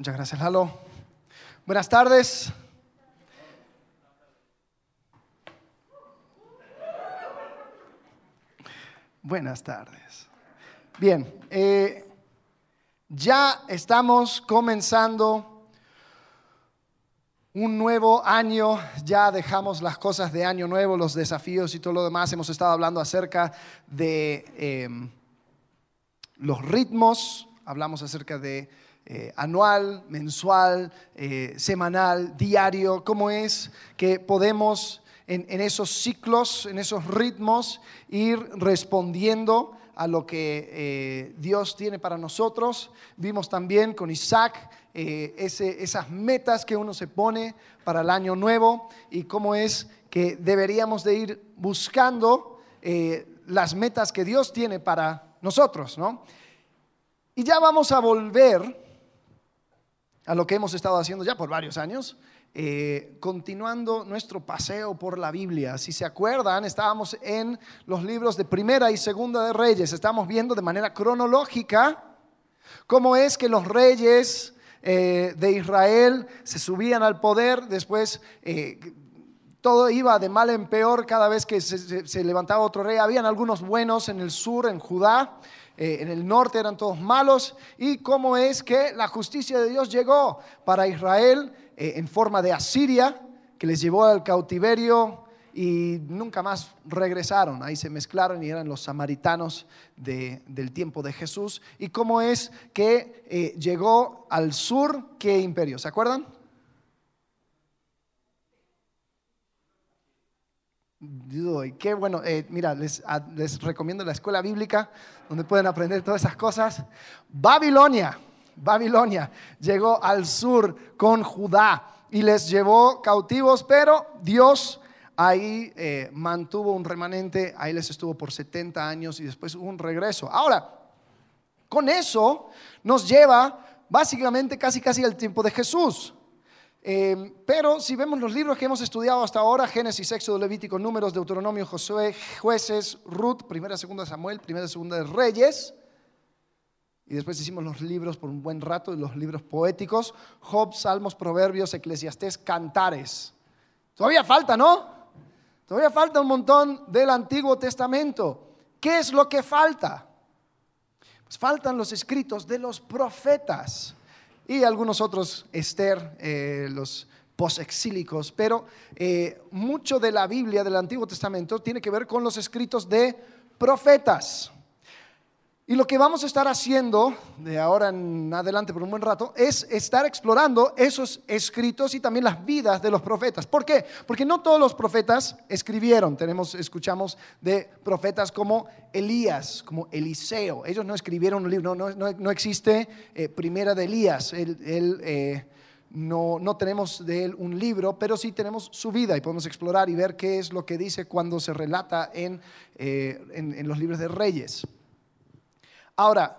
Muchas gracias, Lalo. Buenas tardes. Buenas tardes. Bien, eh, ya estamos comenzando un nuevo año, ya dejamos las cosas de año nuevo, los desafíos y todo lo demás. Hemos estado hablando acerca de em, los ritmos, hablamos acerca de eh, anual, mensual, eh, semanal, diario, cómo es que podemos en, esos ciclos, en esos ritmos, ir respondiendo a lo que eh, Dios tiene para nosotros. Vimos también con Isaac esas metas que uno se pone para el año nuevo y cómo es que deberíamos de ir buscando las metas que Dios tiene para nosotros, ¿no? Y ya vamos a volver a lo que hemos estado haciendo ya por varios años, eh, continuando nuestro paseo por la Biblia. Si se acuerdan, estábamos en los libros de Primera y Segunda de Reyes. Estamos viendo de manera cronológica cómo es que los reyes eh, de Israel se subían al poder, después... Eh, todo iba de mal en peor cada vez que se, se, levantaba otro rey. Habían algunos buenos en el sur, en Judá, eh, en el norte eran todos malos, y cómo es que la justicia de Dios llegó para Israel eh, en forma de Asiria, que les llevó al cautiverio y nunca más regresaron. Ahí se mezclaron y eran los samaritanos del tiempo de Jesús. Y cómo es que eh, llegó al sur, ¿qué imperio? ¿Se acuerdan? Y qué bueno, eh, mira, les, recomiendo la escuela bíblica donde pueden aprender todas esas cosas. Babilonia, Babilonia llegó al sur con Judá y les llevó cautivos, pero Dios ahí eh, mantuvo un remanente, ahí les estuvo por 70 años y después un regreso. Ahora, con eso nos lleva básicamente casi casi al tiempo de Jesús. Em, pero si vemos los libros que hemos estudiado hasta ahora, Génesis, Éxodo, Levítico, Números, Deuteronomio, Josué, Jueces, Ruth, Primera, Segunda Samuel, Primera, Segunda de Reyes, y después hicimos los libros por un buen rato, los libros poéticos, Job, Salmos, Proverbios, Eclesiastés, Cantares. Todavía falta, ¿no? Todavía falta un montón del Antiguo Testamento. ¿Qué es lo que falta? Pues faltan los escritos de los profetas y algunos otros, Esther, eh, los posexílicos, pero eh, mucho de la Biblia del Antiguo Testamento tiene que ver con los escritos de profetas. Y lo que vamos a estar haciendo de ahora en adelante por un buen rato es estar explorando esos escritos y también las vidas de los profetas. ¿Por qué? Porque no todos los profetas escribieron. Tenemos, escuchamos de profetas como Elías, como Eliseo. Ellos no escribieron un libro, no, existe eh, primera de Elías. Él, eh, no, no, tenemos de él un libro, pero sí tenemos su vida y podemos explorar y ver qué es lo que dice cuando se relata en, eh, en los libros de reyes. Ahora,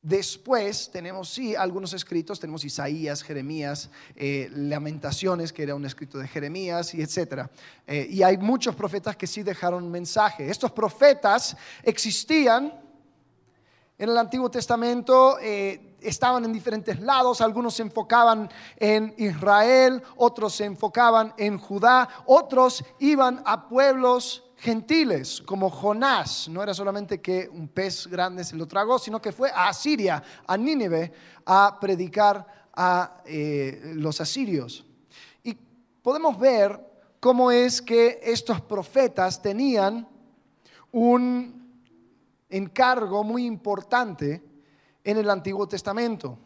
después tenemos, sí, algunos escritos, tenemos Isaías, Jeremías, eh, Lamentaciones, que era un escrito de Jeremías, y etc. Eh, y hay muchos profetas que sí dejaron mensaje. Estos profetas existían en el Antiguo Testamento. Eh, estaban en diferentes lados, algunos se enfocaban en Israel, otros se enfocaban en Judá, otros iban a pueblos gentiles, como Jonás. No era solamente que un pez grande se lo tragó, sino que fue a Asiria, a Nínive, a predicar a eh, los asirios. Y podemos ver cómo es que estos profetas tenían un encargo muy importante en el Antiguo Testamento.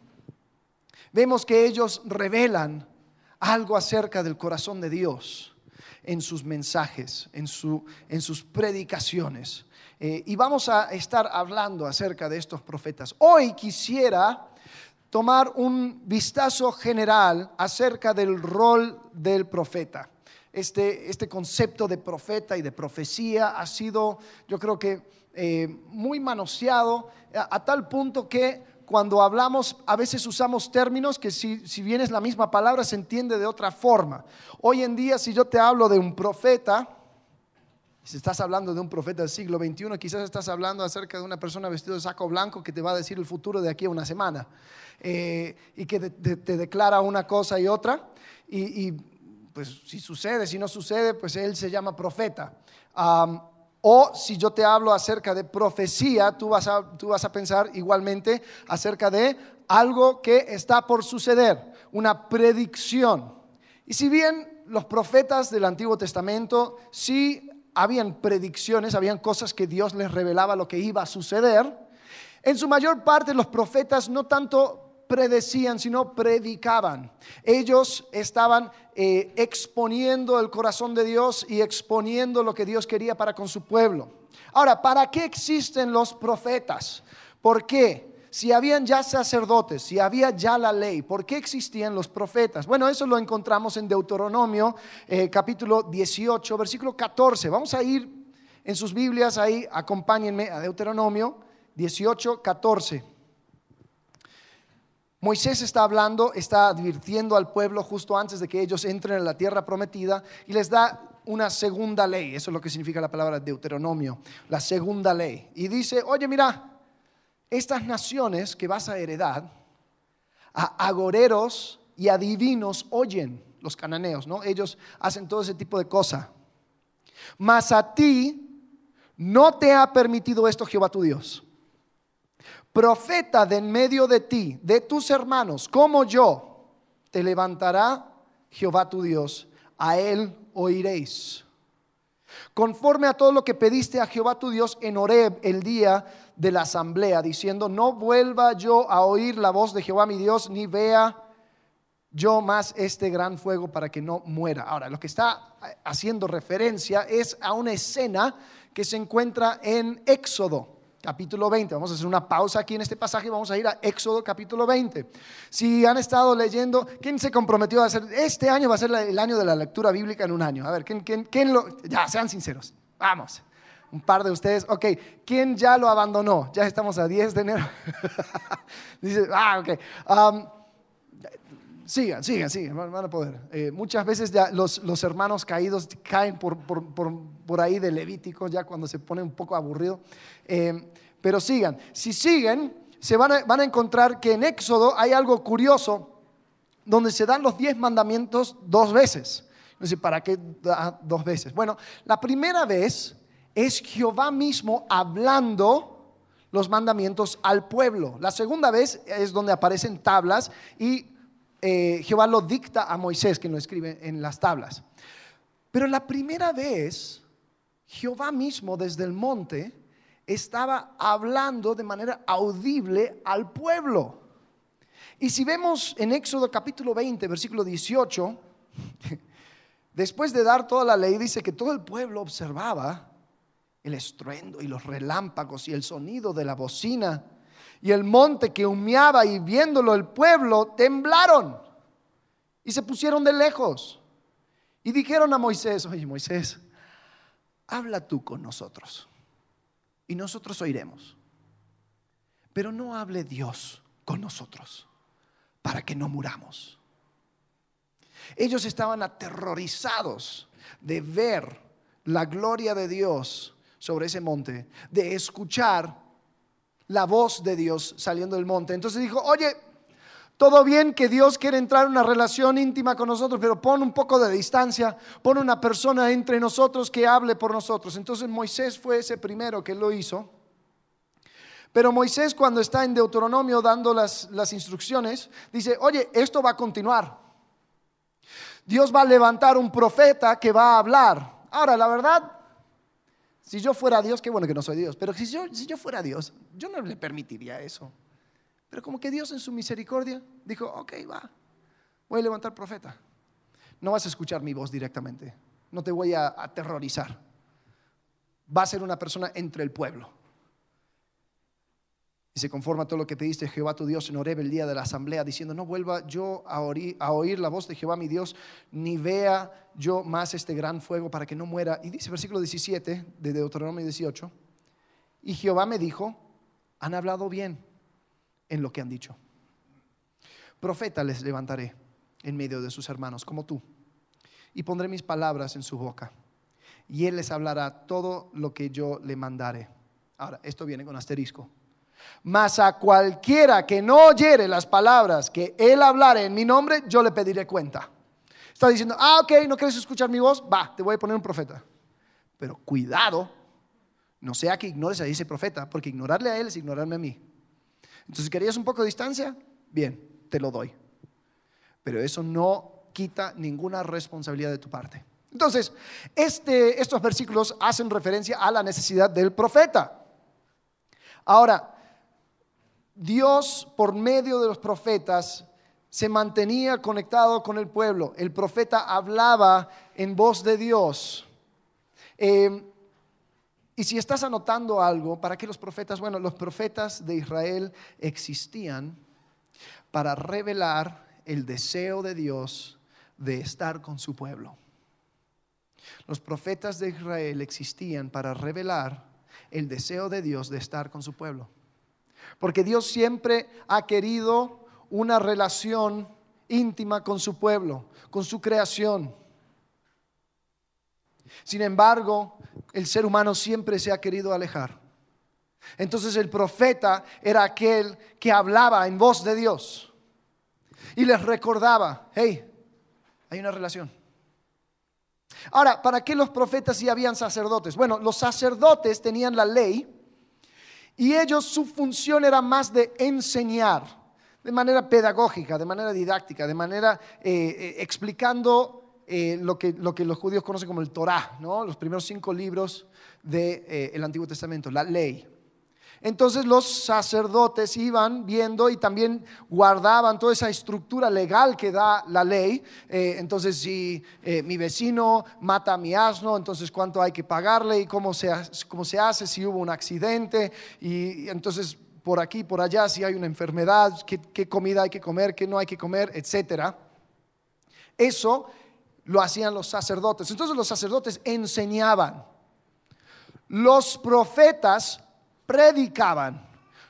Vemos que ellos revelan algo acerca del corazón de Dios en sus mensajes, en, su, en sus predicaciones. Eh, y vamos a estar hablando acerca de estos profetas. Hoy quisiera tomar un vistazo general acerca del rol del profeta. Este, este concepto de profeta y de profecía ha sido, yo creo que, eh, muy manoseado a tal punto que cuando hablamos, a veces usamos términos que si, bien es la misma palabra, se entiende de otra forma. Hoy en día, si yo te hablo de un profeta, Si estás hablando de un profeta del siglo XXI, quizás estás hablando acerca de una persona vestida de saco blanco que te va a decir el futuro de aquí a una semana eh, y que te, declara una cosa y otra. Y, pues si sucede, si no sucede, pues él se llama profeta. O si yo te hablo acerca de profecía, tú vas, a, tú vas a pensar igualmente acerca de algo que está por suceder, una predicción. Y si bien los profetas del Antiguo Testamento sí habían predicciones, habían cosas que Dios les revelaba lo que iba a suceder. En su mayor parte los profetas no tanto predecían, sino predicaban. Ellos estaban eh, exponiendo el corazón de Dios y exponiendo lo que Dios quería para con su pueblo. Ahora, ¿para qué existen los profetas? ¿Por qué? si habían ya sacerdotes, si había ya la ley, ¿por qué existían los profetas? Bueno, eso lo encontramos en Deuteronomio eh, capítulo 18, versículo 14. Vamos a ir en sus Biblias ahí, acompáñenme a Deuteronomio 18, 14. Moisés está hablando, está advirtiendo al pueblo justo antes de que ellos entren en la tierra prometida y les da una segunda ley. Eso es lo que significa la palabra Deuteronomio, la segunda ley. Y dice, oye, mira, estas naciones que vas a heredar, a agoreros y adivinos oyen los cananeos, ¿no? Ellos hacen todo ese tipo de cosas. Mas a ti no te ha permitido esto Jehová tu Dios. Profeta de en medio de ti, de tus hermanos, como yo, te levantará Jehová tu Dios, a él oiréis. Conforme a todo lo que pediste a Jehová tu Dios en Horeb el día de la asamblea, diciendo, no vuelva yo a oír la voz de Jehová mi Dios, ni vea yo más este gran fuego para que no muera. Ahora, lo que está haciendo referencia es a una escena que se encuentra en Éxodo capítulo 20. Vamos a hacer una pausa aquí en este pasaje y vamos a ir a Éxodo capítulo 20. Si han estado leyendo, ¿quién se comprometió a hacer? Este año va a ser el año de la lectura bíblica en un año. A ver, ¿quién, quién, quién lo... Ya, sean sinceros. Vamos un par de ustedes, ok, ¿quién ya lo abandonó? Ya estamos a 10 de enero. Dice, ah, ok. Um, sigan, sigan, sigan, van a poder. Eh, muchas veces ya los, los, hermanos caídos caen por, por, por, ahí de Levítico, ya cuando se pone un poco aburrido. Eh, pero sigan, si siguen, se van a, van a encontrar que en Éxodo hay algo curioso donde se dan los 10 mandamientos dos veces. ¿para qué dos veces? Bueno, la primera vez es Jehová mismo hablando los mandamientos al pueblo. La segunda vez es donde aparecen tablas y eh, Jehová lo dicta a Moisés, que lo escribe en las tablas. Pero la primera vez, Jehová mismo desde el monte estaba hablando de manera audible al pueblo. Y si vemos en Éxodo capítulo 20, versículo 18, después de dar toda la ley, dice que todo el pueblo observaba el estruendo y los relámpagos y el sonido de la bocina y el monte que humeaba y viéndolo el pueblo temblaron y se pusieron de lejos y dijeron a Moisés, oye Moisés, habla tú con nosotros y nosotros oiremos, pero no hable Dios con nosotros para que no muramos. Ellos estaban aterrorizados de ver la gloria de Dios sobre ese monte, de escuchar la voz de Dios saliendo del monte. Entonces dijo, oye, todo bien que Dios quiere entrar en una relación íntima con nosotros, pero pon un poco de distancia, pon una persona entre nosotros que hable por nosotros. Entonces Moisés fue ese primero que lo hizo. Pero Moisés cuando está en Deuteronomio dando las, las instrucciones, dice, oye, esto va a continuar. Dios va a levantar un profeta que va a hablar. Ahora, la verdad, si yo fuera Dios, qué bueno que no soy Dios, pero si yo, si yo fuera Dios, yo no le permitiría eso. Pero como que Dios en su misericordia dijo, ok, va, voy a levantar profeta. No vas a escuchar mi voz directamente, no te voy a aterrorizar. Va a ser una persona entre el pueblo y se conforma a todo lo que pediste Jehová tu Dios en Horeb el día de la asamblea, diciendo, no vuelva yo a oír, a oír, la voz de Jehová mi Dios, ni vea yo más este gran fuego para que no muera. Y dice versículo 17 de Deuteronomio 18, y Jehová me dijo, han hablado bien en lo que han dicho. Profeta les levantaré en medio de sus hermanos, como tú, y pondré mis palabras en su boca y él les hablará todo lo que yo le mandaré. Ahora, esto viene con asterisco. Mas a cualquiera que no oyere las palabras que él hablare en mi nombre, yo le pediré cuenta. Está diciendo, ah, ok, ¿no quieres escuchar mi voz? Va, te voy a poner un profeta. Pero cuidado, no sea que ignores a ese profeta, porque ignorarle a él es ignorarme a mí. Entonces, ¿querías un poco de distancia? Bien, te lo doy. Pero eso no quita ninguna responsabilidad de tu parte. Entonces, este, estos versículos hacen referencia a la necesidad del profeta. Ahora, Dios por medio de los profetas se mantenía conectado con el pueblo. El profeta hablaba en voz de Dios. Eh, y si estás anotando algo, ¿para qué los profetas? Bueno, los profetas de Israel existían para revelar el deseo de Dios de estar con su pueblo. Los profetas de Israel existían para revelar el deseo de Dios de estar con su pueblo. Porque Dios siempre ha querido una relación íntima con su pueblo, con su creación. Sin embargo, el ser humano siempre se ha querido alejar. Entonces el profeta era aquel que hablaba en voz de Dios y les recordaba, hey, hay una relación. Ahora, ¿para qué los profetas sí habían sacerdotes? Bueno, los sacerdotes tenían la ley y ellos su función era más de enseñar, de manera pedagógica, de manera didáctica, de manera eh, eh, explicando eh, lo, que, lo, que, los judíos conocen como el Torah, los primeros cinco libros del Antiguo Testamento, la ley. Entonces los sacerdotes iban viendo y también guardaban toda esa estructura legal que da la ley. Eh, entonces si eh, mi vecino mata a mi asno, entonces cuánto hay que pagarle y cómo se, cómo se hace si hubo un accidente. Y, entonces por aquí, por allá, si hay una enfermedad, qué, qué comida hay que comer, qué no hay que comer, etc. Eso lo hacían los sacerdotes. Entonces los sacerdotes enseñaban. Los profetas predicaban.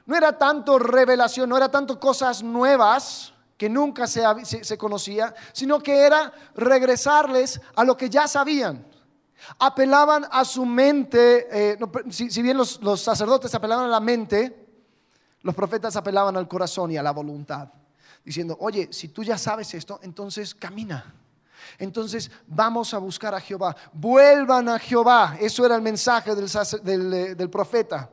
No era tanto revelación, no era tanto cosas nuevas que nunca se, conocía, sino que era regresarles a lo que ya sabían. Apelaban a su mente, eh, si, bien los, los sacerdotes apelaban a la mente, los profetas apelaban al corazón y a la voluntad, diciendo, oye, si tú ya sabes esto, entonces camina. Entonces vamos a buscar a Jehová. Vuelvan a Jehová. Eso era el mensaje del, eh, del profeta.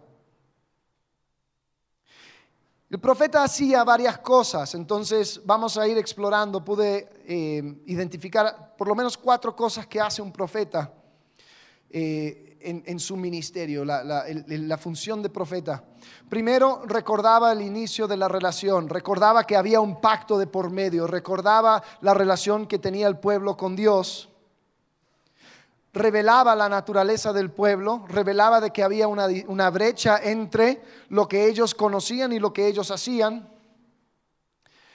El profeta hacía varias cosas, entonces vamos a ir explorando. Pude eh, identificar por lo menos cuatro cosas que hace un profeta eh, en, su ministerio, la, la, función de profeta. Primero, recordaba el inicio de la relación, recordaba que había un pacto de por medio, recordaba la relación que tenía el pueblo con Dios revelaba la naturaleza del pueblo, revelaba de que había una, brecha entre lo que ellos conocían y lo que ellos hacían.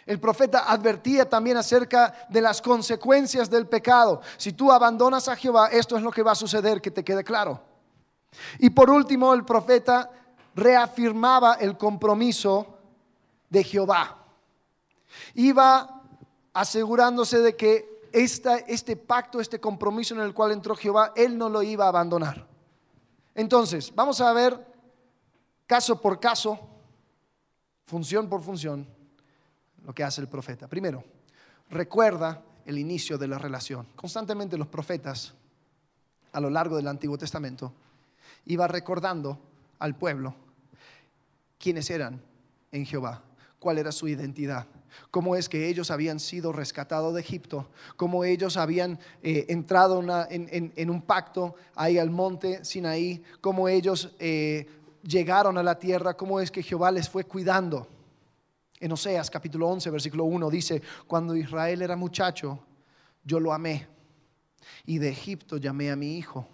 El profeta advertía también acerca de las consecuencias del pecado. Si tú abandonas a Jehová, esto es lo que va a suceder, que te quede claro. Y por último, el profeta reafirmaba el compromiso de Jehová. Iba asegurándose de que este pacto, este compromiso en el cual entró Jehová, Él no lo iba a abandonar. Entonces, vamos a ver caso por caso, función por función, lo que hace el profeta. Primero, recuerda el inicio de la relación. Constantemente los profetas, a lo largo del Antiguo Testamento, iba recordando al pueblo quiénes eran en Jehová, cuál era su identidad cómo es que ellos habían sido rescatados de Egipto, cómo ellos habían eh, entrado en, un pacto ahí al monte Sinaí, cómo ellos eh, llegaron a la tierra, cómo es que Jehová les fue cuidando. En Oseas capítulo 11, versículo 1 dice, cuando Israel era muchacho, yo lo amé y de Egipto llamé a mi hijo.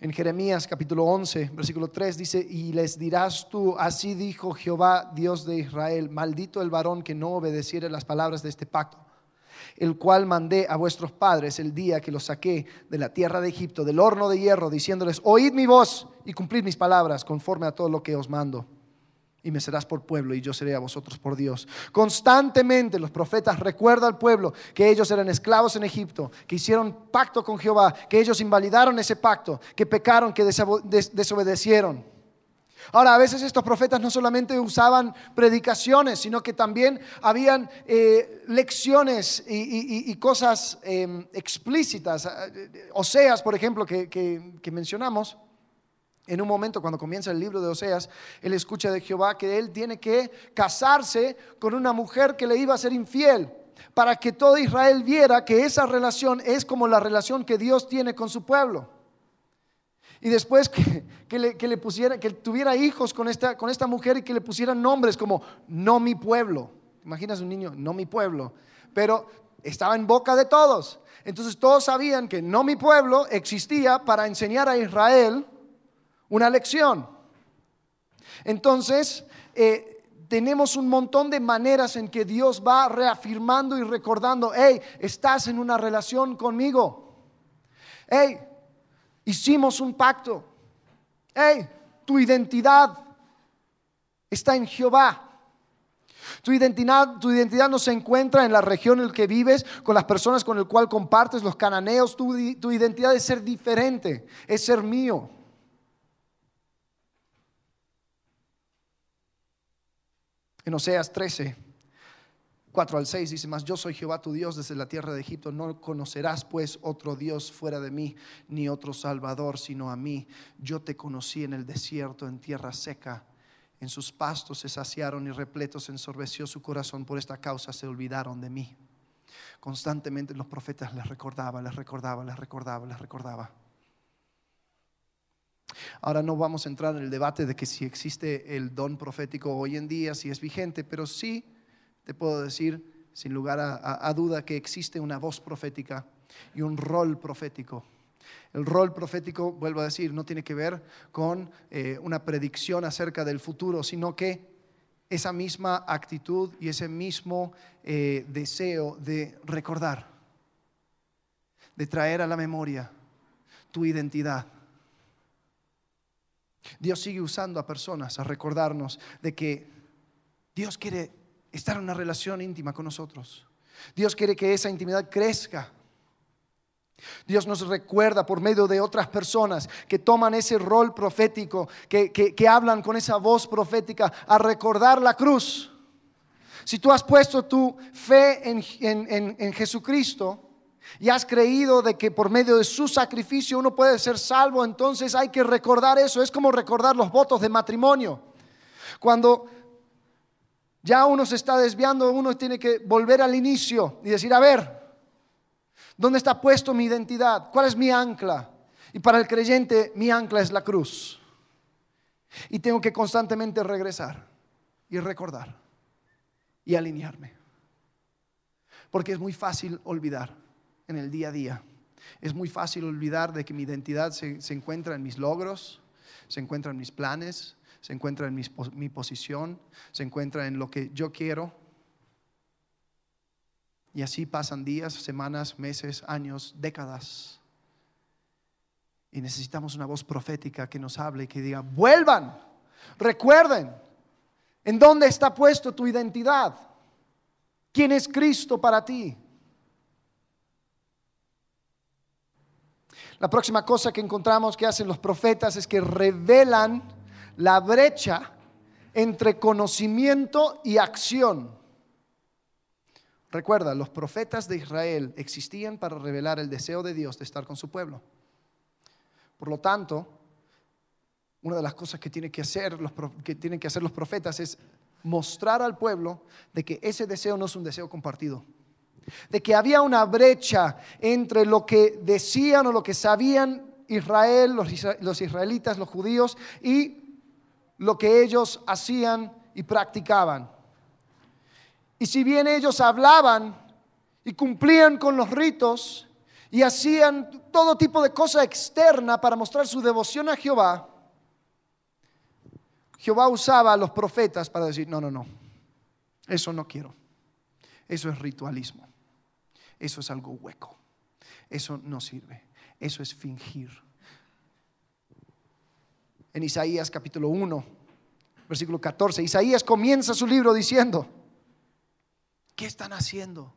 En Jeremías capítulo 11, versículo 3 dice, y les dirás tú, así dijo Jehová, Dios de Israel, maldito el varón que no obedeciere las palabras de este pacto, el cual mandé a vuestros padres el día que los saqué de la tierra de Egipto, del horno de hierro, diciéndoles, oíd mi voz y cumplid mis palabras conforme a todo lo que os mando. Y me serás por pueblo y yo seré a vosotros por Dios. Constantemente los profetas recuerdan al pueblo que ellos eran esclavos en Egipto, que hicieron pacto con Jehová, que ellos invalidaron ese pacto, que pecaron, que desobedecieron. Ahora, a veces estos profetas no solamente usaban predicaciones, sino que también habían eh, lecciones y, cosas em, explícitas. Oseas, por ejemplo, que mencionamos en un momento cuando comienza el libro de Oseas, él escucha de Jehová que él tiene que casarse con una mujer que le iba a ser infiel, para que todo Israel viera que esa relación es como la relación que Dios tiene con su pueblo. Y después que, le, pusiera, que tuviera hijos con esta, con esta mujer y que le pusieran nombres como no mi pueblo. Imaginas un niño, no mi pueblo. Pero estaba en boca de todos. Entonces todos sabían que no mi pueblo existía para enseñar a Israel una lección. Entonces, eh, tenemos un montón de maneras en que Dios va reafirmando y recordando, hey, estás en una relación conmigo. Hey, hicimos un pacto. Hey, tu identidad está en Jehová. Tu identidad, tu identidad no se encuentra en la región en la que vives, con las personas con las cuales compartes, los cananeos. Tu, tu identidad es ser diferente, es ser mío. En Oseas 13, 4 al 6 dice más, yo soy Jehová tu Dios desde la tierra de Egipto, no conocerás pues otro Dios fuera de mí, ni otro Salvador sino a mí. Yo te conocí en el desierto, en tierra seca, en sus pastos se saciaron y repletos ensorbeció su corazón, por esta causa se olvidaron de mí. Constantemente los profetas les recordaba, les recordaba, les recordaba, les recordaba. Ahora no vamos a entrar en el debate de que si existe el don profético hoy en día, si es vigente, pero sí te puedo decir, sin lugar a, duda, que existe una voz profética y un rol profético. El rol profético, vuelvo a decir, no tiene que ver con eh, una predicción acerca del futuro, sino que esa misma actitud y ese mismo eh, deseo de recordar, de traer a la memoria tu identidad Dios sigue usando a personas a recordarnos de que Dios quiere estar en una relación íntima con nosotros. Dios quiere que esa intimidad crezca. Dios nos recuerda por medio de otras personas que toman ese rol profético, que, hablan con esa voz profética a recordar la cruz. Si tú has puesto tu fe en Jesucristo, y has creído de que por medio de su sacrificio uno puede ser salvo, entonces hay que recordar eso. Es como recordar los votos de matrimonio. Cuando ya uno se está desviando, uno tiene que volver al inicio y decir, a ver, ¿dónde está puesto mi identidad? ¿Cuál es mi ancla? Y para el creyente mi ancla es la cruz. Y tengo que constantemente regresar y recordar y alinearme. Porque es muy fácil olvidar en el día a día. Es muy fácil olvidar de que mi identidad se, encuentra en mis logros, se encuentra en mis planes, se encuentra en mi posición, se encuentra en lo que yo quiero. Y así pasan días, semanas, meses, años, décadas. Y necesitamos una voz profética que nos hable y que diga, vuelvan, recuerden, ¿en dónde está puesto tu identidad? ¿Quién es Cristo para ti? La próxima cosa que encontramos que hacen los profetas es que revelan la brecha entre conocimiento y acción. Recuerda, los profetas de Israel existían para revelar el deseo de Dios de estar con su pueblo. Por lo tanto, una de las cosas que, que, hacer los, que tienen que hacer los profetas es mostrar al pueblo de que ese deseo no es un deseo compartido de que había una brecha entre lo que decían o lo que sabían Israel, los israelitas, los judíos, y lo que ellos hacían y practicaban. Y si bien ellos hablaban y cumplían con los ritos y hacían todo tipo de cosa externa para mostrar su devoción a Jehová, Jehová usaba a los profetas para decir, no, no, no, eso no quiero, eso es ritualismo. Eso es algo hueco. Eso no sirve. Eso es fingir. En Isaías capítulo 1, Versículo 14. Isaías comienza su libro diciendo, ¿qué están haciendo?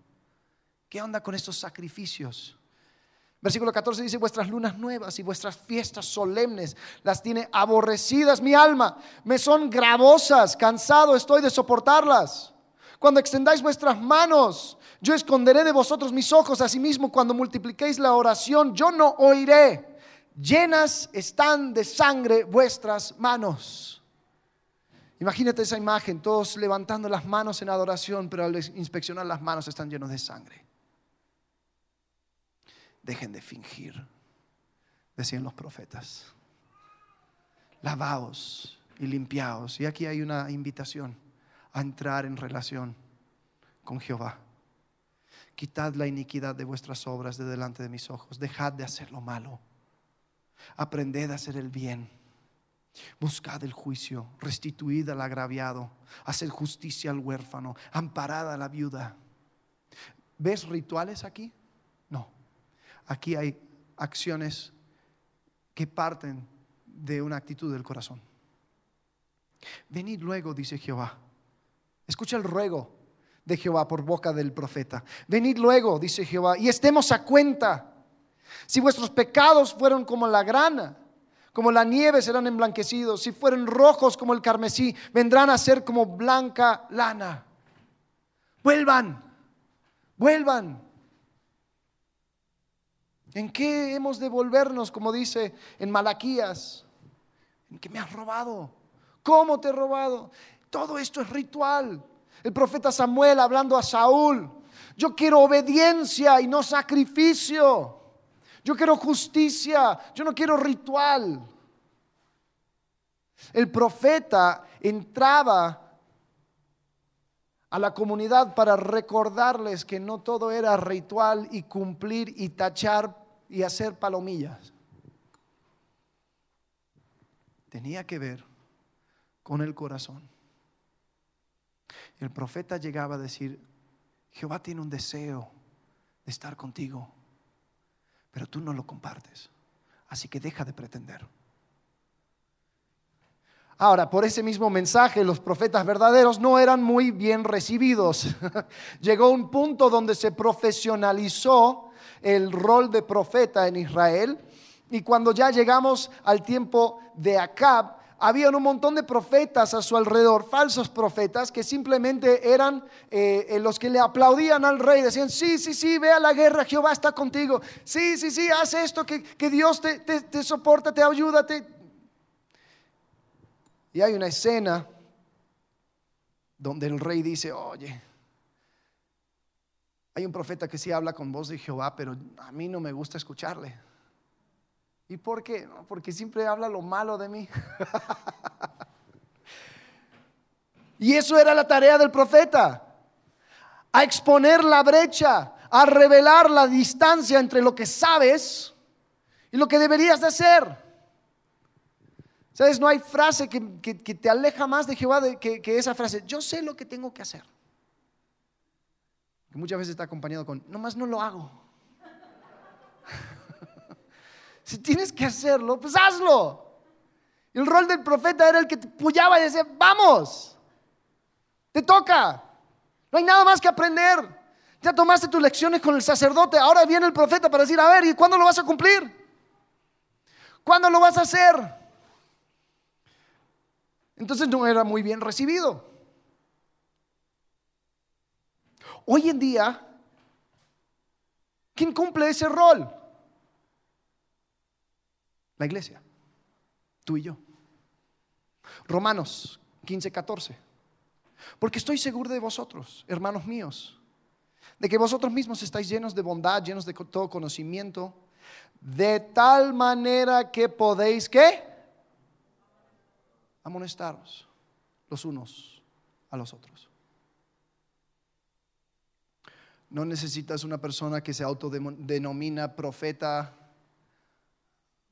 ¿Qué onda con estos sacrificios? Versículo 14 dice, vuestras lunas nuevas y vuestras fiestas solemnes las tiene aborrecidas mi alma, me son gravosas, cansado estoy de soportarlas. Cuando extendáis vuestras manos, yo esconderé de vosotros mis ojos, asimismo cuando multipliquéis la oración, yo no oiré. Llenas están de sangre vuestras manos. Imagínate esa imagen, todos levantando las manos en adoración, pero al inspeccionar las manos están llenos de sangre. Dejen de fingir, decían los profetas. Lavaos y limpiaos. Y aquí hay una invitación a entrar en relación con Jehová. Quitad la iniquidad de vuestras obras de delante de mis ojos. Dejad de hacer lo malo. Aprended a hacer el bien. Buscad el juicio, restituid al agraviado, haced justicia al huérfano, amparad a la viuda. ¿Ves rituales aquí? No. Aquí hay acciones que parten de una actitud del corazón. Venid luego, dice Jehová. Escucha el ruego de Jehová por boca del profeta. Venid luego, dice Jehová, y estemos a cuenta. Si vuestros pecados fueron como la grana, como la nieve serán emblanquecidos. Si fueren rojos como el carmesí, vendrán a ser como blanca lana. Vuelvan, vuelvan. ¿En qué hemos de volvernos, como dice en Malaquías? ¿En qué me has robado? ¿Cómo te he robado? Todo esto es ritual. El profeta Samuel hablando a Saúl. Yo quiero obediencia y no sacrificio. Yo quiero justicia. Yo no quiero ritual. El profeta entraba a la comunidad para recordarles que no todo era ritual y cumplir y tachar y hacer palomillas. Tenía que ver con el corazón. El profeta llegaba a decir, Jehová tiene un deseo de estar contigo, pero tú no lo compartes. Así que deja de pretender. Ahora, por ese mismo mensaje, los profetas verdaderos no eran muy bien recibidos. Llegó un punto donde se profesionalizó el rol de profeta en Israel. Y cuando ya llegamos al tiempo de Acab, había un montón de profetas a su alrededor, falsos profetas, que simplemente eran eh, los que le aplaudían al rey. Decían, sí, sí, sí, ve a la guerra, Jehová está contigo. Sí, sí, sí, haz esto, que, Dios te, te, soporta, te ayuda. Y hay una escena donde el rey dice, oye, hay un profeta que sí habla con voz de Jehová, pero a mí no me gusta escucharle. ¿Y por qué? porque siempre habla lo malo de mí. y eso era la tarea del profeta, a exponer la brecha, a revelar la distancia entre lo que sabes y lo que deberías de hacer. ¿Sabes? No hay frase que, te aleja más de Jehová que, que esa frase. Yo sé lo que tengo que hacer que muchas veces está acompañado con, nomás no lo hago. Si tienes que hacerlo, pues hazlo. El rol del profeta era el que te pullaba y decía, vamos, te toca. No hay nada más que aprender. Ya tomaste tus lecciones con el sacerdote, ahora viene el profeta para decir, a ver, ¿y cuándo lo vas a cumplir? ¿Cuándo lo vas a hacer? Entonces no era muy bien recibido. Hoy en día, ¿quién cumple ese rol? La iglesia, tú y yo. Romanos 15, 14. Porque estoy seguro de vosotros, hermanos míos, de que vosotros mismos estáis llenos de bondad, llenos de todo conocimiento, de tal manera que podéis, ¿qué? Amonestaros los unos a los otros. No necesitas una persona que se autodenomina profeta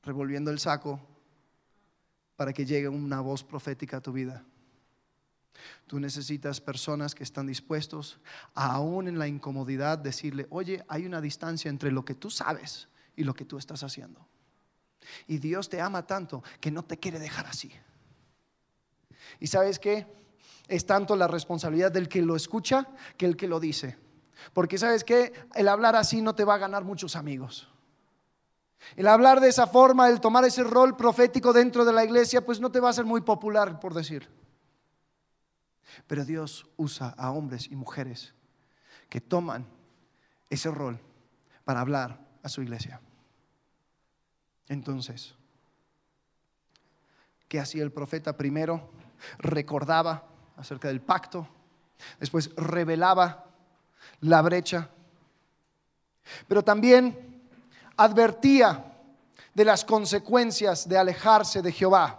revolviendo el saco para que llegue una voz profética a tu vida. Tú necesitas personas que están dispuestos, aún en la incomodidad, decirle, oye, hay una distancia entre lo que tú sabes y lo que tú estás haciendo. Y Dios te ama tanto que no te quiere dejar así. ¿Y sabes qué? Es tanto la responsabilidad del que lo escucha que el que lo dice. Porque sabes qué? El hablar así no te va a ganar muchos amigos. El hablar de esa forma, el tomar ese rol profético dentro de la iglesia, pues no te va a ser muy popular, por decir. Pero Dios usa a hombres y mujeres que toman ese rol para hablar a su iglesia. Entonces, ¿qué hacía el profeta? Primero recordaba acerca del pacto, después revelaba la brecha, pero también advertía de las consecuencias de alejarse de Jehová.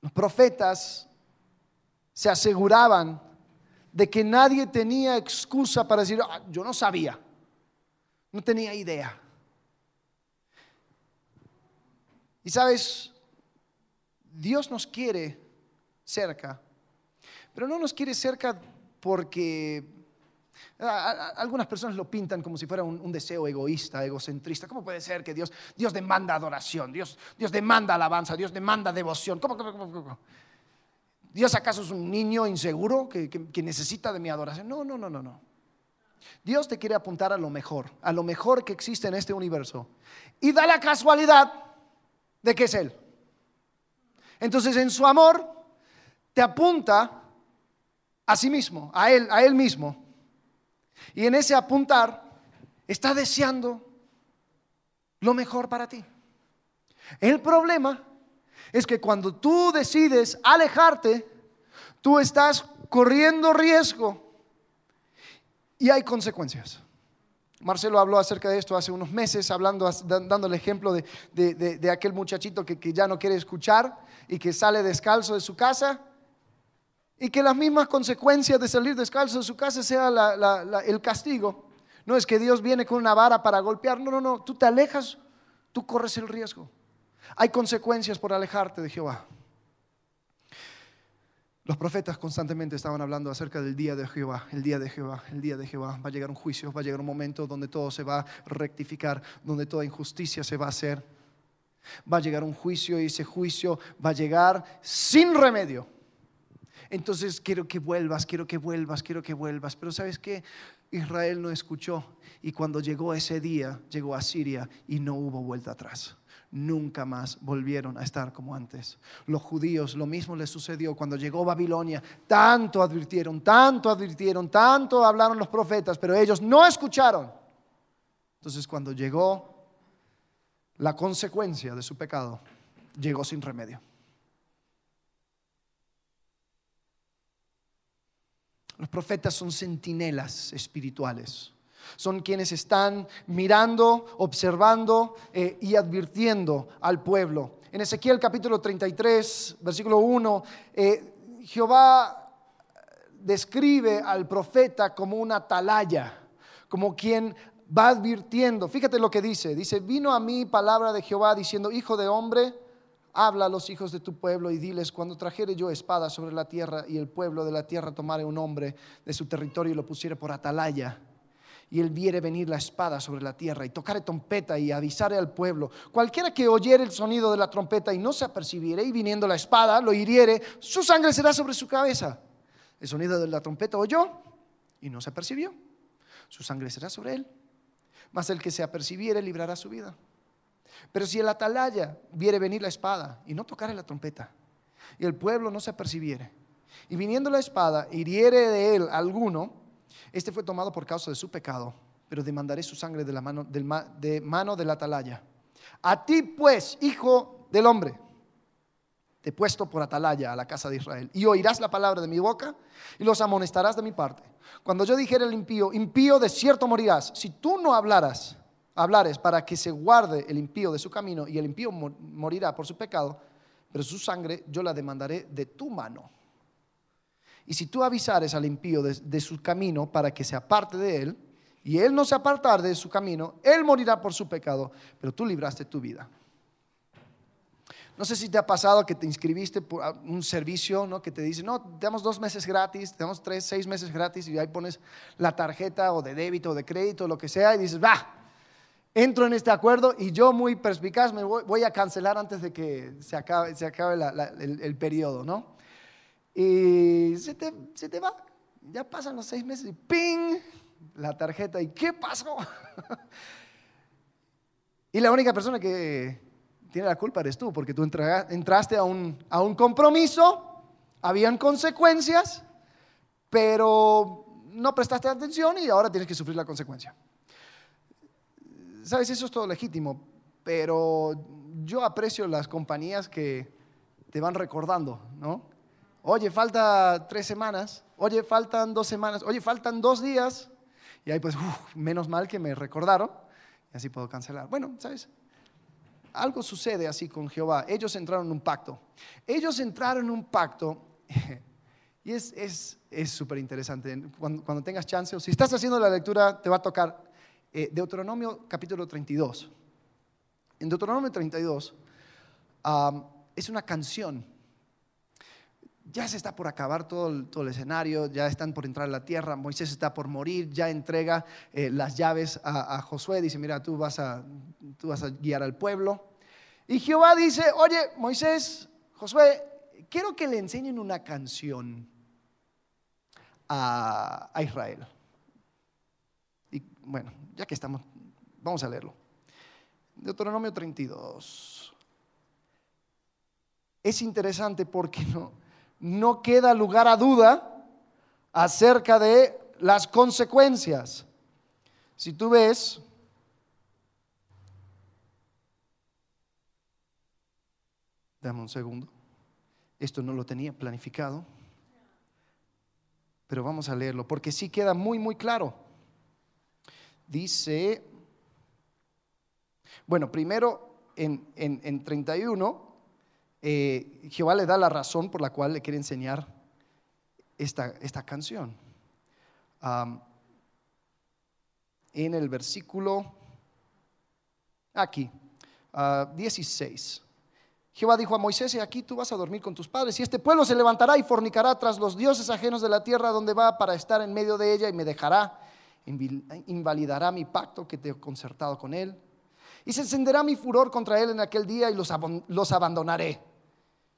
Los profetas se aseguraban de que nadie tenía excusa para decir, ah, yo no sabía, no tenía idea. Y sabes, Dios nos quiere cerca, pero no nos quiere cerca porque algunas personas lo pintan como si fuera un, deseo egoísta, egocentrista. ¿Cómo puede ser que Dios, Dios demanda adoración, Dios, Dios demanda alabanza, Dios demanda devoción? ¿Cómo, cómo, cómo, ¿Dios acaso es un niño inseguro que, que necesita de mi adoración? No, no, no, no, no. Dios te quiere apuntar a lo mejor, a lo mejor que existe en este universo. Y da la casualidad de que es Él. Entonces en su amor te apunta a sí mismo, a Él, a Él mismo. Y en ese apuntar está deseando lo mejor para ti. El problema es que cuando tú decides alejarte, tú estás corriendo riesgo y hay consecuencias. Marcelo habló acerca de esto hace unos meses, hablando, dando el ejemplo de, aquel muchachito que, ya no quiere escuchar y que sale descalzo de su casa y que las mismas consecuencias de salir descalzo de su casa sea el castigo. No es que Dios viene con una vara para golpear, no, no, no, tú te alejas, tú corres el riesgo. Hay consecuencias por alejarte de Jehová. Los profetas constantemente estaban hablando acerca del día de Jehová, el día de Jehová, el día de Jehová. Va a llegar un juicio, va a llegar un momento donde todo se va a rectificar, donde toda injusticia se va a hacer. Va a llegar un juicio y ese juicio va a llegar sin remedio. Entonces quiero que vuelvas, quiero que vuelvas, quiero que vuelvas. Pero sabes qué? Israel no escuchó y cuando llegó ese día, llegó a Siria y no hubo vuelta atrás nunca más volvieron a estar como antes. Los judíos, lo mismo les sucedió cuando llegó Babilonia. Tanto advirtieron, tanto advirtieron, tanto hablaron los profetas, pero ellos no escucharon. Entonces cuando llegó la consecuencia de su pecado, llegó sin remedio. Los profetas son centinelas espirituales son quienes están mirando, observando eh, y advirtiendo al pueblo. En Ezequiel capítulo 33, versículo 1, eh, Jehová describe al profeta como una atalaya, como quien va advirtiendo. Fíjate lo que dice. Dice, vino a mí palabra de Jehová diciendo, hijo de hombre, habla a los hijos de tu pueblo y diles, cuando trajere yo espada sobre la tierra y el pueblo de la tierra tomare un hombre de su territorio y lo pusiere por atalaya y él viere venir la espada sobre la tierra y tocare trompeta y avisare al pueblo. Cualquiera que oyere el sonido de la trompeta y no se apercibiere y viniendo la espada lo hiriere, su sangre será sobre su cabeza. El sonido de la trompeta oyó y no se apercibió. Su sangre será sobre él. Mas el que se apercibiere librará su vida. Pero si el atalaya viere venir la espada y no tocare la trompeta y el pueblo no se apercibiere y viniendo la espada hiriere de él alguno, este fue tomado por causa de su pecado, pero demandaré su sangre de, la mano, de mano del atalaya. A ti pues, hijo del hombre, te he puesto por atalaya a la casa de Israel. Y oirás la palabra de mi boca y los amonestarás de mi parte. Cuando yo dijera el impío, impío de cierto morirás. Si tú no hablaras, hablares para que se guarde el impío de su camino y el impío morirá por su pecado, pero su sangre yo la demandaré de tu mano. Y si tú avisares al impío de, su camino para que se aparte de él, y él no se apartar de su camino, él morirá por su pecado, pero tú libraste tu vida. No sé si te ha pasado que te inscribiste por un servicio, ¿no? Que te dice, no, te damos dos meses gratis, te damos tres, seis meses gratis, y ahí pones la tarjeta o de débito o de crédito, o lo que sea, y dices, va. Entro en este acuerdo y yo muy perspicaz me voy, a cancelar antes de que se acabe, se acabe el, el, periodo, ¿no? Y se te, se te va, ya pasan los seis meses y ¡ping! La tarjeta y ¿qué pasó? y la única persona que tiene la culpa eres tú, porque tú entraste a un, a un compromiso, habían consecuencias, pero no prestaste atención y ahora tienes que sufrir la consecuencia sabes, eso es todo legítimo, pero yo aprecio las compañías que te van recordando, ¿no? Oye, falta tres semanas, oye, faltan dos semanas, oye, faltan dos días, y ahí pues, menos mal que me recordaron, y así puedo cancelar. Bueno, ¿sabes? Algo sucede así con Jehová. Ellos entraron en un pacto. Ellos entraron en un pacto, y es súper es, interesante. Cuando, cuando tengas chance, o si estás haciendo la lectura, te va a tocar eh, Deuteronomio capítulo 32. En Deuteronomio 32 es una canción. Ya se está por acabar todo el, todo el, escenario, ya están por entrar a la tierra, Moisés está por morir, ya entrega eh, las llaves a, Josué, dice, mira, tú vas, a, tú vas a guiar al pueblo. Y Jehová dice, oye, Moisés, Josué, quiero que le enseñen una canción a, a Israel. Bueno, ya que estamos, vamos a leerlo. Deuteronomio 32. Es interesante porque no, no queda lugar a duda acerca de las consecuencias. Si tú ves, dame un segundo, esto no lo tenía planificado, pero vamos a leerlo porque sí queda muy, muy claro dice, bueno, primero en, en, 31, eh, Jehová le da la razón por la cual le quiere enseñar esta, esta canción. en el versículo, aquí, 16. Ah, Jehová dijo a Moisés, y aquí tú vas a dormir con tus padres, y este pueblo se levantará y fornicará tras los dioses ajenos de la tierra donde va para estar en medio de ella y me dejará invalidará mi pacto que te he concertado con él. Y se encenderá mi furor contra él en aquel día y los, los abandonaré.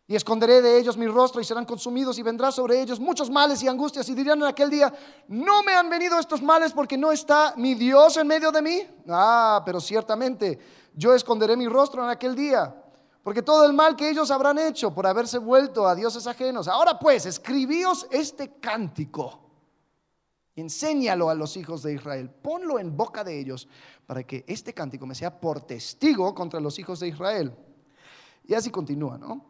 Y esconderé de ellos mi rostro y serán consumidos y vendrá sobre ellos muchos males y angustias y dirán en aquel día, no me han venido estos males porque no está mi Dios en medio de mí. Ah, pero ciertamente yo esconderé mi rostro en aquel día porque todo el mal que ellos habrán hecho por haberse vuelto a dioses ajenos. Ahora pues, escribíos este cántico Enséñalo a los hijos de Israel, ponlo en boca de ellos para que este cántico me sea por testigo contra los hijos de Israel. Y así continúa, ¿no?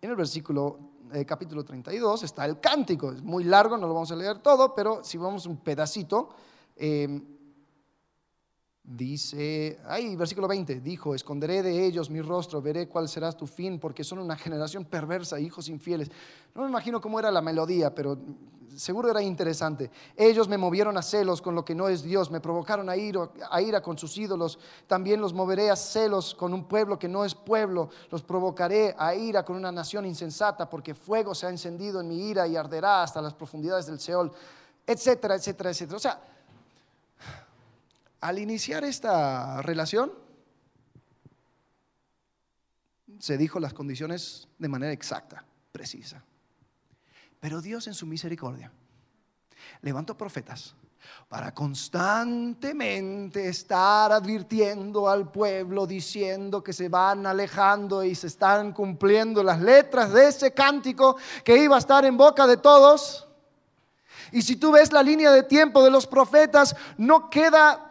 En el versículo eh, capítulo 32 está el cántico, es muy largo, no lo vamos a leer todo, pero si vamos un pedacito, eh, Dice, ay, versículo 20, dijo, esconderé de ellos mi rostro, veré cuál será tu fin, porque son una generación perversa, hijos infieles. No me imagino cómo era la melodía, pero seguro era interesante. Ellos me movieron a celos con lo que no es Dios, me provocaron a ira, a ira con sus ídolos. También los moveré a celos con un pueblo que no es pueblo. Los provocaré a ira con una nación insensata, porque fuego se ha encendido en mi ira y arderá hasta las profundidades del Seol, etcétera, etcétera, etcétera. O sea, al iniciar esta relación, se dijo las condiciones de manera exacta, precisa. Pero Dios en su misericordia levantó profetas para constantemente estar advirtiendo al pueblo, diciendo que se van alejando y se están cumpliendo las letras de ese cántico que iba a estar en boca de todos. Y si tú ves la línea de tiempo de los profetas, no queda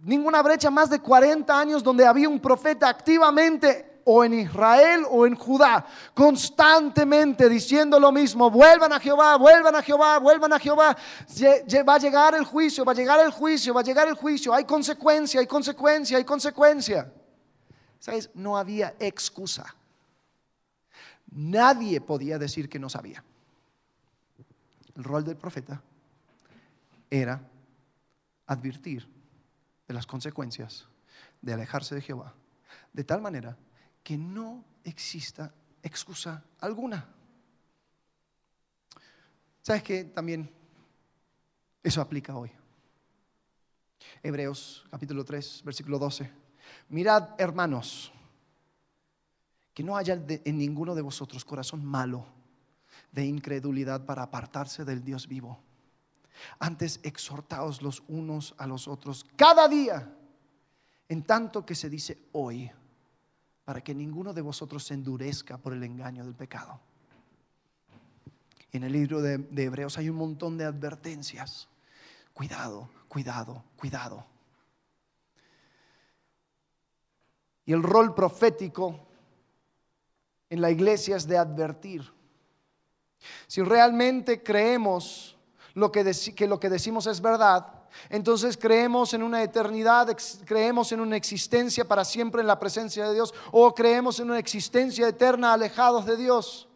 ninguna brecha más de 40 años donde había un profeta activamente o en Israel o en Judá, constantemente diciendo lo mismo, vuelvan a Jehová, vuelvan a Jehová, vuelvan a Jehová, va a llegar el juicio, va a llegar el juicio, va a llegar el juicio, hay consecuencia, hay consecuencia, hay consecuencia. ¿Sabes? No había excusa. Nadie podía decir que no sabía. El rol del profeta era advertir de las consecuencias de alejarse de Jehová, de tal manera que no exista excusa alguna. ¿Sabes qué? También eso aplica hoy. Hebreos capítulo 3, versículo 12. Mirad, hermanos, que no haya en ninguno de vosotros corazón malo de incredulidad para apartarse del Dios vivo. Antes exhortaos los unos a los otros cada día, en tanto que se dice hoy, para que ninguno de vosotros se endurezca por el engaño del pecado. En el libro de, de Hebreos hay un montón de advertencias. Cuidado, cuidado, cuidado. Y el rol profético en la iglesia es de advertir. Si realmente creemos lo que, que lo que decimos es verdad, entonces creemos en una eternidad, creemos en una existencia para siempre en la presencia de Dios o creemos en una existencia eterna alejados de Dios.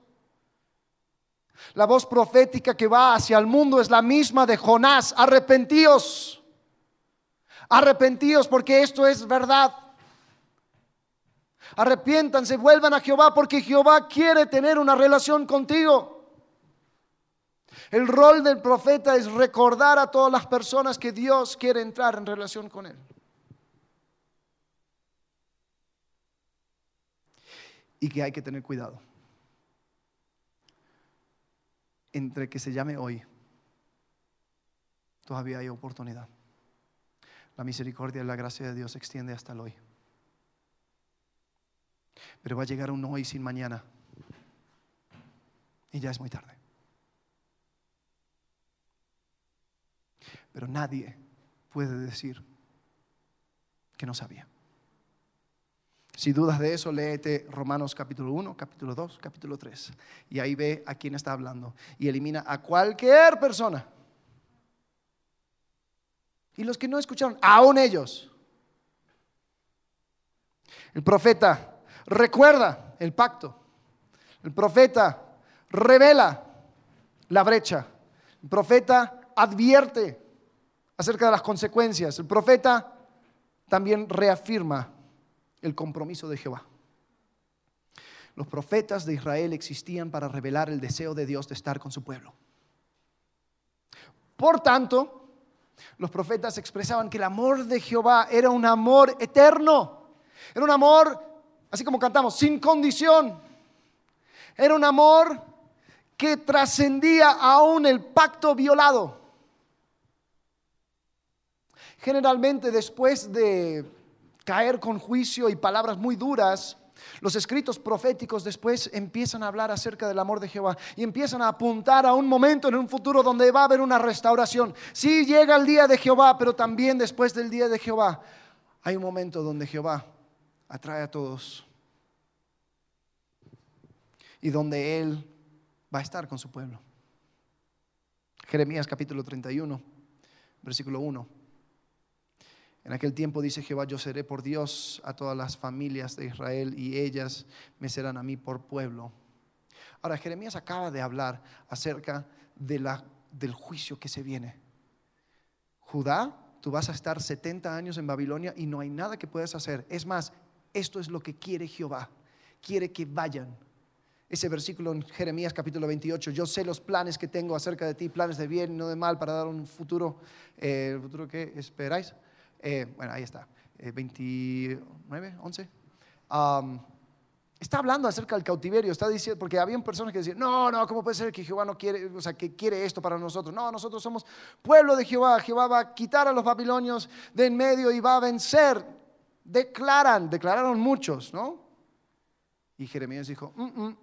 La voz profética que va hacia el mundo es la misma de Jonás. Arrepentíos. Arrepentíos porque esto es verdad. Arrepiéntanse, vuelvan a Jehová porque Jehová quiere tener una relación contigo. El rol del profeta es recordar a todas las personas que Dios quiere entrar en relación con Él. Y que hay que tener cuidado. Entre que se llame hoy, todavía hay oportunidad. La misericordia y la gracia de Dios se extiende hasta el hoy. Pero va a llegar un hoy sin mañana. Y ya es muy tarde. Pero nadie puede decir que no sabía. Si dudas de eso, léete Romanos capítulo 1, capítulo 2, capítulo 3. Y ahí ve a quién está hablando. Y elimina a cualquier persona. Y los que no escucharon, aún ellos. El profeta recuerda el pacto. El profeta revela la brecha. El profeta advierte acerca de las consecuencias. El profeta también reafirma el compromiso de Jehová. Los profetas de Israel existían para revelar el deseo de Dios de estar con su pueblo. Por tanto, los profetas expresaban que el amor de Jehová era un amor eterno, era un amor Así como cantamos, sin condición. Era un amor que trascendía aún el pacto violado. Generalmente después de caer con juicio y palabras muy duras, los escritos proféticos después empiezan a hablar acerca del amor de Jehová y empiezan a apuntar a un momento en un futuro donde va a haber una restauración. Sí llega el día de Jehová, pero también después del día de Jehová hay un momento donde Jehová atrae a todos y donde Él va a estar con su pueblo. Jeremías capítulo 31, versículo 1. En aquel tiempo dice Jehová, yo seré por Dios a todas las familias de Israel y ellas me serán a mí por pueblo. Ahora, Jeremías acaba de hablar acerca de la, del juicio que se viene. Judá, tú vas a estar 70 años en Babilonia y no hay nada que puedas hacer. Es más, esto es lo que quiere Jehová. Quiere que vayan. Ese versículo en Jeremías capítulo 28, yo sé los planes que tengo acerca de ti, planes de bien, no de mal, para dar un futuro, eh, ¿el futuro que esperáis? Eh, bueno, ahí está, 29, eh, 11. está hablando acerca del cautiverio, está diciendo, porque había personas que decían, no, no, ¿cómo puede ser que Jehová no quiere, o sea, que quiere esto para nosotros? No, nosotros somos pueblo de Jehová, Jehová va a quitar a los babilonios de en medio y va a vencer declaran, declararon muchos, ¿no? Y Jeremías dijo, mm, mm,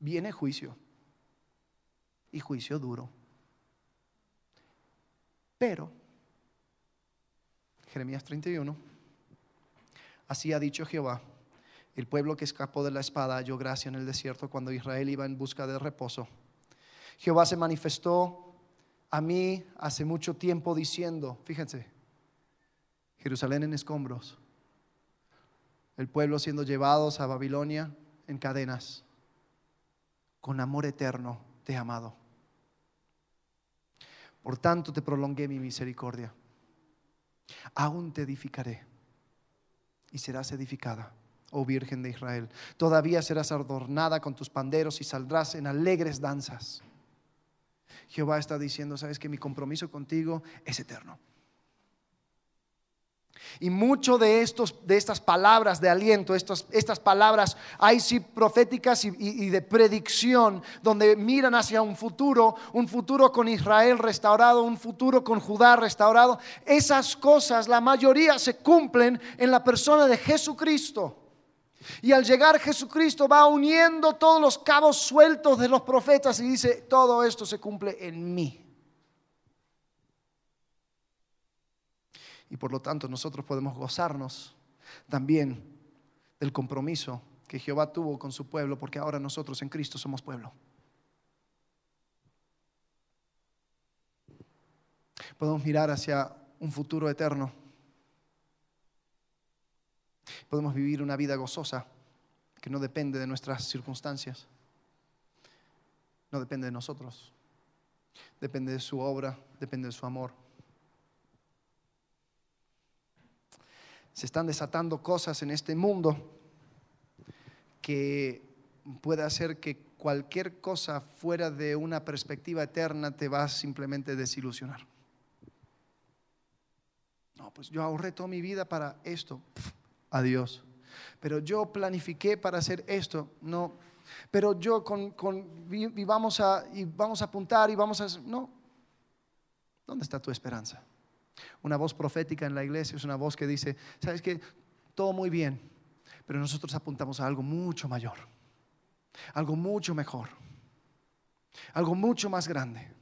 viene juicio, y juicio duro. Pero, Jeremías 31, así ha dicho Jehová, el pueblo que escapó de la espada halló gracia en el desierto cuando Israel iba en busca de reposo. Jehová se manifestó a mí hace mucho tiempo diciendo, fíjense, Jerusalén en escombros, el pueblo siendo llevados a Babilonia en cadenas. Con amor eterno te he amado. Por tanto te prolongué mi misericordia. Aún te edificaré y serás edificada, oh Virgen de Israel. Todavía serás adornada con tus panderos y saldrás en alegres danzas. Jehová está diciendo, sabes que mi compromiso contigo es eterno. Y mucho de, estos, de estas palabras de aliento, estos, estas palabras, hay sí proféticas y, y, de predicción, donde miran hacia un futuro, un futuro con Israel restaurado, un futuro con Judá restaurado. Esas cosas, la mayoría se cumplen en la persona de Jesucristo. Y al llegar Jesucristo va uniendo todos los cabos sueltos de los profetas y dice, todo esto se cumple en mí. Y por lo tanto nosotros podemos gozarnos también del compromiso que Jehová tuvo con su pueblo, porque ahora nosotros en Cristo somos pueblo. Podemos mirar hacia un futuro eterno. Podemos vivir una vida gozosa que no depende de nuestras circunstancias. No depende de nosotros. Depende de su obra, depende de su amor. Se están desatando cosas en este mundo que puede hacer que cualquier cosa fuera de una perspectiva eterna te va a simplemente desilusionar. No, pues yo ahorré toda mi vida para esto. adiós. Pero yo planifiqué para hacer esto. No. Pero yo con, y vamos a, y vamos a apuntar y vamos a... No. ¿Dónde está tu esperanza? Una voz profética en la iglesia es una voz que dice, ¿sabes qué? Todo muy bien, pero nosotros apuntamos a algo mucho mayor, algo mucho mejor, algo mucho más grande.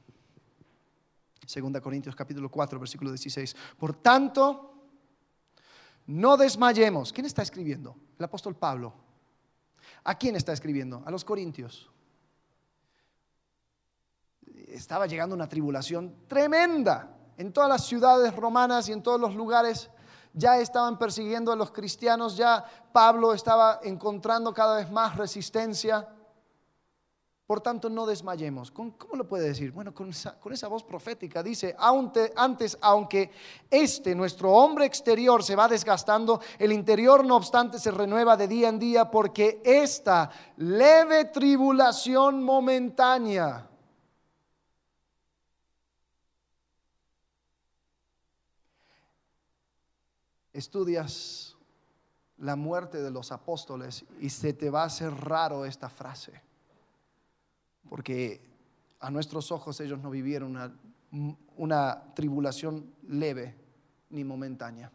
Segunda Corintios capítulo 4, versículo 16. Por tanto, no desmayemos. ¿Quién está escribiendo? El apóstol Pablo. ¿A quién está escribiendo? A los corintios. Estaba llegando una tribulación tremenda en todas las ciudades romanas y en todos los lugares ya estaban persiguiendo a los cristianos, ya Pablo estaba encontrando cada vez más resistencia. Por tanto, no desmayemos. ¿Cómo lo puede decir? Bueno, con esa, voz profética dice, antes, aunque este, nuestro hombre exterior, se va desgastando, el interior, no obstante, se renueva de día en día porque esta leve tribulación momentánea estudias la muerte de los apóstoles y se te va a hacer raro esta frase, porque a nuestros ojos ellos no vivieron una, una tribulación leve ni momentánea,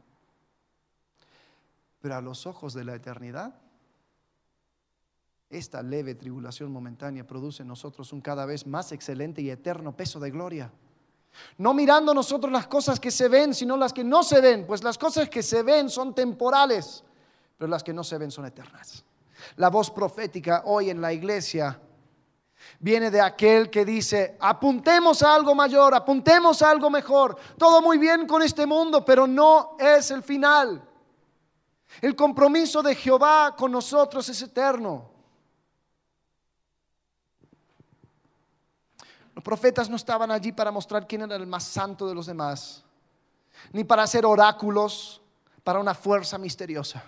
pero a los ojos de la eternidad, esta leve tribulación momentánea produce en nosotros un cada vez más excelente y eterno peso de gloria. No mirando nosotros las cosas que se ven, sino las que no se ven, pues las cosas que se ven son temporales, pero las que no se ven son eternas. La voz profética hoy en la iglesia viene de aquel que dice, apuntemos a algo mayor, apuntemos a algo mejor. Todo muy bien con este mundo, pero no es el final. El compromiso de Jehová con nosotros es eterno. Los profetas no estaban allí para mostrar quién era el más santo de los demás, ni para hacer oráculos para una fuerza misteriosa.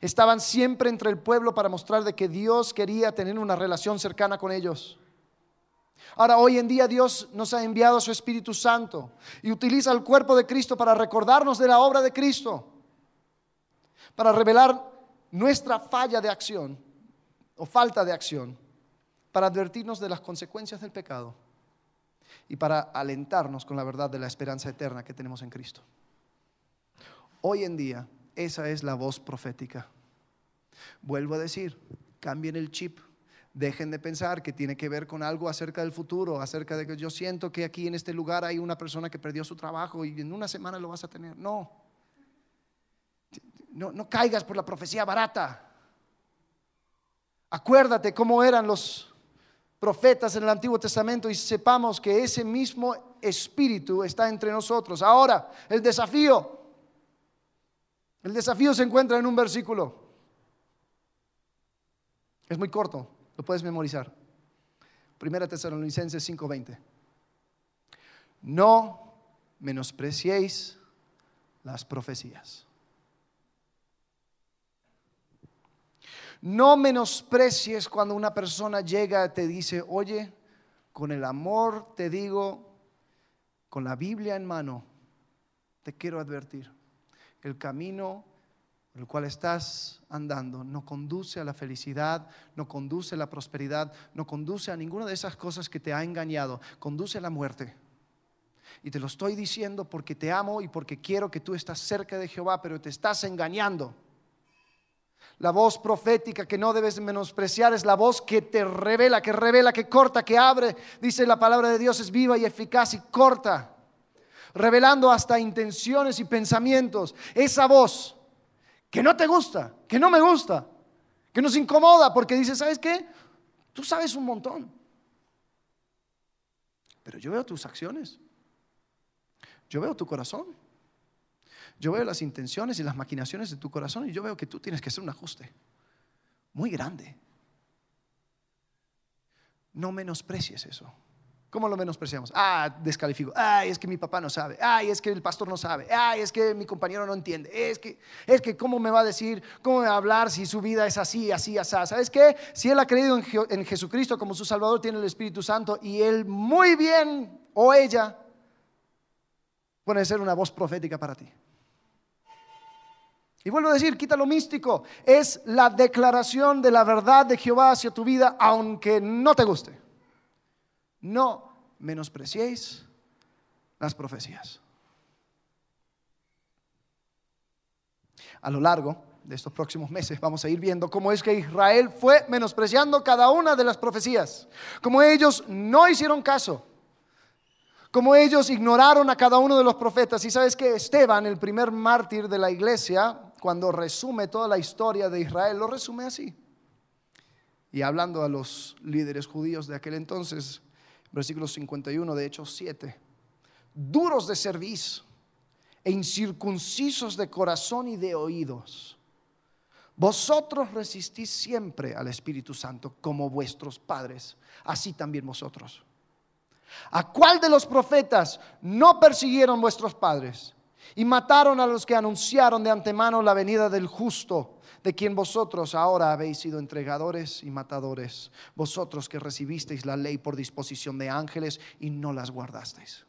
Estaban siempre entre el pueblo para mostrar de que Dios quería tener una relación cercana con ellos. Ahora, hoy en día Dios nos ha enviado a su Espíritu Santo y utiliza el cuerpo de Cristo para recordarnos de la obra de Cristo, para revelar nuestra falla de acción o falta de acción para advertirnos de las consecuencias del pecado y para alentarnos con la verdad de la esperanza eterna que tenemos en Cristo. Hoy en día, esa es la voz profética. Vuelvo a decir, cambien el chip. Dejen de pensar que tiene que ver con algo acerca del futuro, acerca de que yo siento que aquí en este lugar hay una persona que perdió su trabajo y en una semana lo vas a tener. No. No, no caigas por la profecía barata. Acuérdate cómo eran los profetas en el Antiguo Testamento y sepamos que ese mismo espíritu está entre nosotros. Ahora, el desafío. El desafío se encuentra en un versículo. Es muy corto, lo puedes memorizar. Primera Tesalonicenses 5:20. No menospreciéis las profecías. No menosprecies cuando una persona llega y te dice, oye, con el amor te digo, con la Biblia en mano, te quiero advertir. el camino por el cual estás andando no conduce a la felicidad, no conduce a la prosperidad, no conduce a ninguna de esas cosas que te ha engañado, conduce a la muerte. Y te lo estoy diciendo porque te amo y porque quiero que tú estás cerca de Jehová, pero te estás engañando. La voz profética que no debes menospreciar es la voz que te revela, que revela, que corta, que abre. Dice la palabra de Dios es viva y eficaz y corta, revelando hasta intenciones y pensamientos. Esa voz que no te gusta, que no me gusta, que nos incomoda porque dice, ¿sabes qué? Tú sabes un montón. Pero yo veo tus acciones. Yo veo tu corazón. Yo veo las intenciones y las maquinaciones de tu corazón y yo veo que tú tienes que hacer un ajuste muy grande. No menosprecies eso. ¿Cómo lo menospreciamos? Ah, descalifico. Ay, es que mi papá no sabe. Ay, es que el pastor no sabe. Ay, es que mi compañero no entiende. Es que, es que, ¿cómo me va a decir? ¿Cómo me va a hablar si su vida es así, así, así? ¿Sabes qué? Si él ha creído en, en Jesucristo como su Salvador, tiene el Espíritu Santo y él muy bien, o ella, puede ser una voz profética para ti. Y vuelvo a decir, quita lo místico. Es la declaración de la verdad de Jehová hacia tu vida, aunque no te guste. No menospreciéis las profecías. A lo largo de estos próximos meses vamos a ir viendo cómo es que Israel fue menospreciando cada una de las profecías, como ellos no hicieron caso, como ellos ignoraron a cada uno de los profetas. Y sabes que Esteban, el primer mártir de la iglesia, cuando resume toda la historia de Israel, lo resume así. Y hablando a los líderes judíos de aquel entonces, versículo 51 de Hechos 7, duros de cerviz e incircuncisos de corazón y de oídos. Vosotros resistís siempre al Espíritu Santo como vuestros padres, así también vosotros. ¿A cuál de los profetas no persiguieron vuestros padres y mataron a los que anunciaron de antemano la venida del justo? de quien vosotros ahora habéis sido entregadores y matadores, vosotros que recibisteis la ley por disposición de ángeles y no las guardasteis.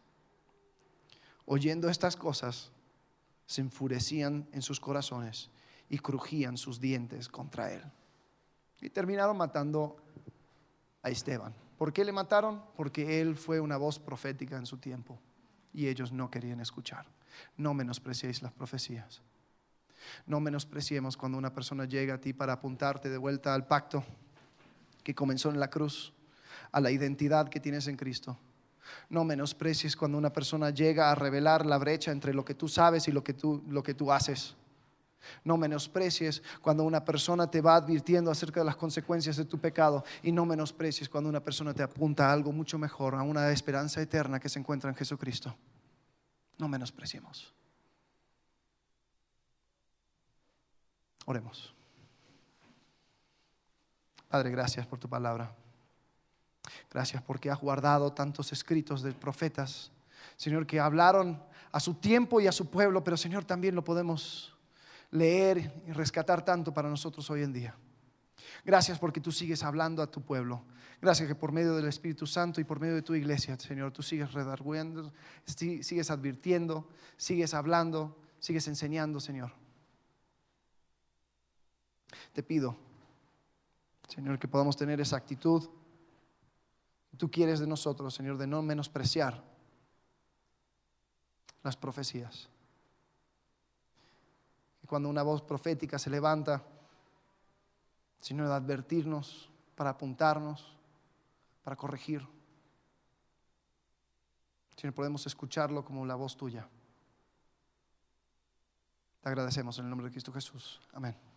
Oyendo estas cosas, se enfurecían en sus corazones y crujían sus dientes contra él. Y terminaron matando a Esteban. ¿Por qué le mataron? Porque él fue una voz profética en su tiempo y ellos no querían escuchar. No menospreciéis las profecías. No menospreciemos cuando una persona llega a ti para apuntarte de vuelta al pacto que comenzó en la cruz, a la identidad que tienes en Cristo. No menosprecies cuando una persona llega a revelar la brecha entre lo que tú sabes y lo que tú, lo que tú haces. No menosprecies cuando una persona te va advirtiendo acerca de las consecuencias de tu pecado y no menosprecies cuando una persona te apunta a algo mucho mejor, a una esperanza eterna que se encuentra en Jesucristo. No menospreciemos. Oremos. Padre, gracias por tu palabra. Gracias porque has guardado tantos escritos de profetas, Señor, que hablaron a su tiempo y a su pueblo, pero Señor, también lo podemos leer y rescatar tanto para nosotros hoy en día. Gracias porque tú sigues hablando a tu pueblo. Gracias que por medio del Espíritu Santo y por medio de tu iglesia, Señor, tú sigues redarguyendo, sigues advirtiendo, sigues hablando, sigues enseñando, Señor. Te pido, Señor, que podamos tener esa actitud. Tú quieres de nosotros, Señor, de no menospreciar las profecías. Y cuando una voz profética se levanta, Señor, de advertirnos, para apuntarnos, para corregir. Señor, podemos escucharlo como la voz tuya. Te agradecemos en el nombre de Cristo Jesús. Amén.